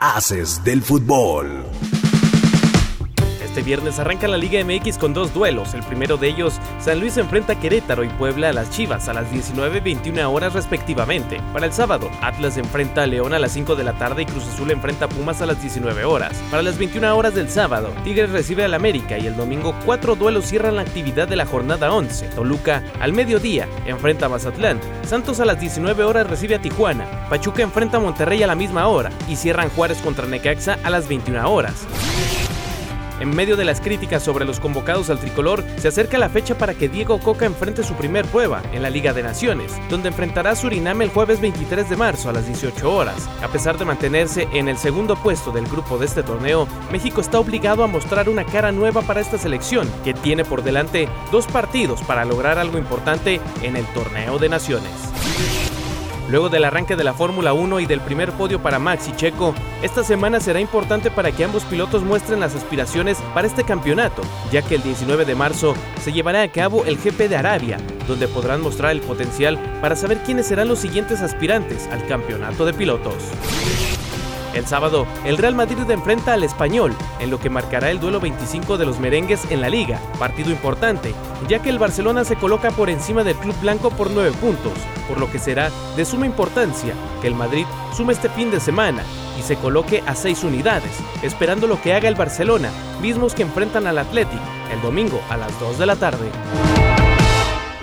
Haces del fútbol. Este viernes arranca la Liga MX con dos duelos. El primero de ellos, San Luis enfrenta a Querétaro y Puebla a las Chivas a las 19 21 horas respectivamente. Para el sábado, Atlas enfrenta a León a las 5 de la tarde y Cruz Azul enfrenta a Pumas a las 19 horas. Para las 21 horas del sábado, Tigres recibe al América y el domingo cuatro duelos cierran la actividad de la jornada 11. Toluca al mediodía enfrenta a Mazatlán. Santos a las 19 horas recibe a Tijuana. Pachuca enfrenta a Monterrey a la misma hora y cierran Juárez contra Necaxa a las 21 horas. En medio de las críticas sobre los convocados al tricolor, se acerca la fecha para que Diego Coca enfrente su primer prueba en la Liga de Naciones, donde enfrentará a Suriname el jueves 23 de marzo a las 18 horas. A pesar de mantenerse en el segundo puesto del grupo de este torneo, México está obligado a mostrar una cara nueva para esta selección, que tiene por delante dos partidos para lograr algo importante en el torneo de Naciones. Luego del arranque de la Fórmula 1 y del primer podio para Max y Checo, esta semana será importante para que ambos pilotos muestren las aspiraciones para este campeonato, ya que el 19 de marzo se llevará a cabo el GP de Arabia, donde podrán mostrar el potencial para saber quiénes serán los siguientes aspirantes al campeonato de pilotos. El sábado, el Real Madrid enfrenta al Español, en lo que marcará el duelo 25 de los merengues en la liga, partido importante, ya que el Barcelona se coloca por encima del club blanco por 9 puntos, por lo que será de suma importancia que el Madrid sume este fin de semana y se coloque a 6 unidades, esperando lo que haga el Barcelona, mismos que enfrentan al Athletic el domingo a las 2 de la tarde.